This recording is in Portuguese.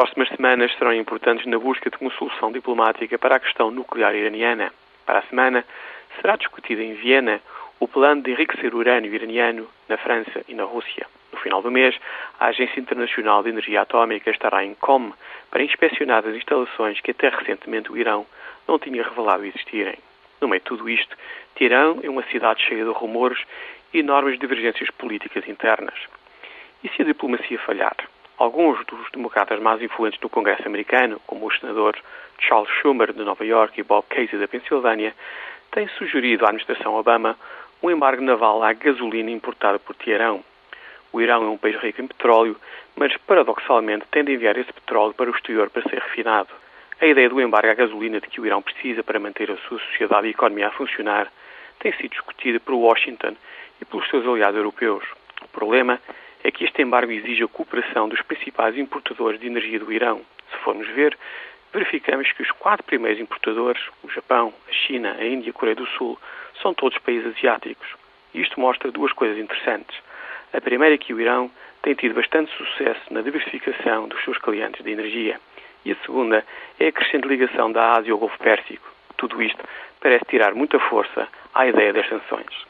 próximas semanas serão importantes na busca de uma solução diplomática para a questão nuclear iraniana. Para a semana, será discutido em Viena o plano de enriquecer urânio iraniano na França e na Rússia. No final do mês, a Agência Internacional de Energia Atómica estará em Com para inspecionar as instalações que até recentemente o Irão não tinha revelado existirem. No meio de tudo isto, Teherã é uma cidade cheia de rumores e enormes divergências políticas internas. E se a diplomacia falhar? Alguns dos democratas mais influentes no Congresso americano, como o senador Charles Schumer de Nova York e Bob Casey da Pensilvânia, têm sugerido à administração Obama um embargo naval à gasolina importada por Teherã. O Irão é um país rico em petróleo, mas paradoxalmente tem de enviar esse petróleo para o exterior para ser refinado. A ideia do embargo à gasolina de que o Irão precisa para manter a sua sociedade e economia a funcionar tem sido discutida por Washington e pelos seus aliados europeus. O problema é que este embargo exige a cooperação dos principais importadores de energia do Irão. Se formos ver, verificamos que os quatro primeiros importadores, o Japão, a China, a Índia e a Coreia do Sul, são todos países asiáticos. Isto mostra duas coisas interessantes. A primeira é que o Irão tem tido bastante sucesso na diversificação dos seus clientes de energia. E a segunda é a crescente ligação da Ásia ao Golfo Pérsico. Tudo isto parece tirar muita força à ideia das sanções.